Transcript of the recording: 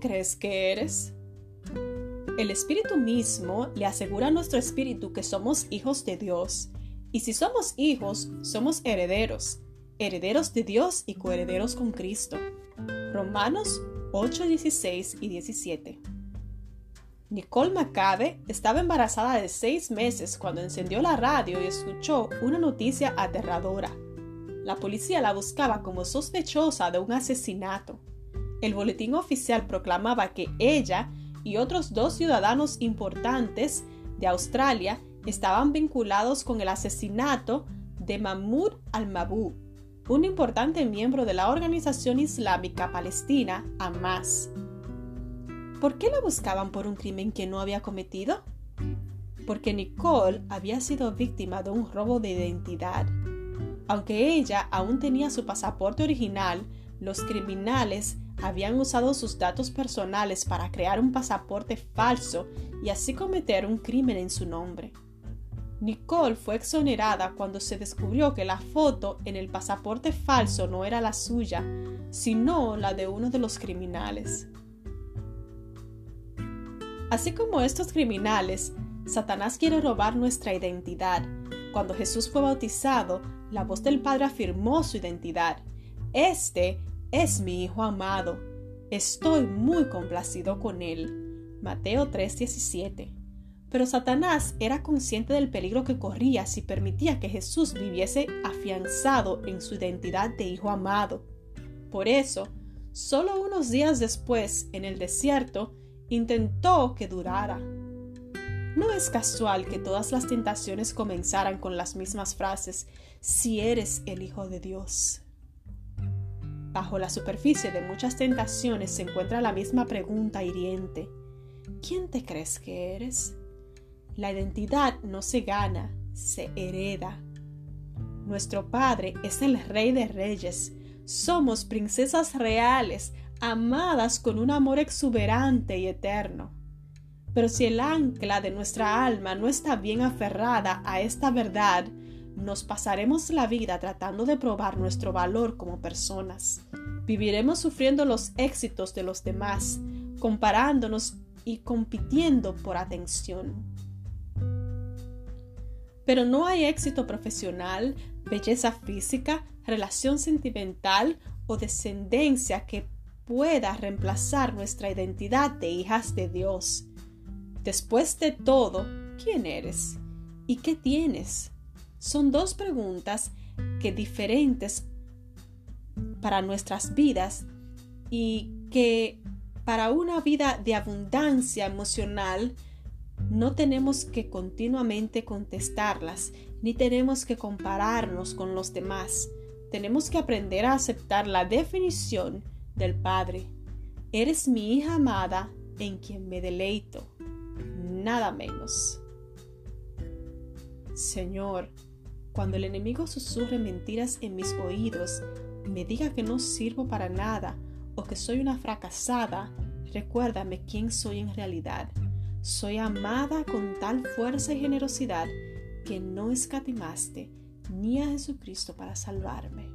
crees que eres? El Espíritu mismo le asegura a nuestro espíritu que somos hijos de Dios. Y si somos hijos, somos herederos, herederos de Dios y coherederos con Cristo. Romanos 8, 16 y 17. Nicole Macabe estaba embarazada de seis meses cuando encendió la radio y escuchó una noticia aterradora. La policía la buscaba como sospechosa de un asesinato. El boletín oficial proclamaba que ella y otros dos ciudadanos importantes de Australia estaban vinculados con el asesinato de Mahmoud al-Mabou, un importante miembro de la organización islámica palestina Hamas. ¿Por qué la buscaban por un crimen que no había cometido? Porque Nicole había sido víctima de un robo de identidad. Aunque ella aún tenía su pasaporte original, los criminales habían usado sus datos personales para crear un pasaporte falso y así cometer un crimen en su nombre. Nicole fue exonerada cuando se descubrió que la foto en el pasaporte falso no era la suya, sino la de uno de los criminales. Así como estos criminales, Satanás quiere robar nuestra identidad. Cuando Jesús fue bautizado, la voz del Padre afirmó su identidad. Este es mi Hijo amado. Estoy muy complacido con él. Mateo 3:17. Pero Satanás era consciente del peligro que corría si permitía que Jesús viviese afianzado en su identidad de Hijo amado. Por eso, solo unos días después, en el desierto, intentó que durara. No es casual que todas las tentaciones comenzaran con las mismas frases, si eres el Hijo de Dios. Bajo la superficie de muchas tentaciones se encuentra la misma pregunta hiriente. ¿Quién te crees que eres? La identidad no se gana, se hereda. Nuestro Padre es el Rey de Reyes. Somos princesas reales, amadas con un amor exuberante y eterno. Pero si el ancla de nuestra alma no está bien aferrada a esta verdad, nos pasaremos la vida tratando de probar nuestro valor como personas. Viviremos sufriendo los éxitos de los demás, comparándonos y compitiendo por atención. Pero no hay éxito profesional, belleza física, relación sentimental o descendencia que pueda reemplazar nuestra identidad de hijas de Dios. Después de todo, ¿quién eres? ¿Y qué tienes? Son dos preguntas que diferentes para nuestras vidas y que para una vida de abundancia emocional no tenemos que continuamente contestarlas ni tenemos que compararnos con los demás. Tenemos que aprender a aceptar la definición del Padre. Eres mi hija amada en quien me deleito, nada menos. Señor, cuando el enemigo susurre mentiras en mis oídos, me diga que no sirvo para nada o que soy una fracasada, recuérdame quién soy en realidad. Soy amada con tal fuerza y generosidad que no escatimaste ni a Jesucristo para salvarme.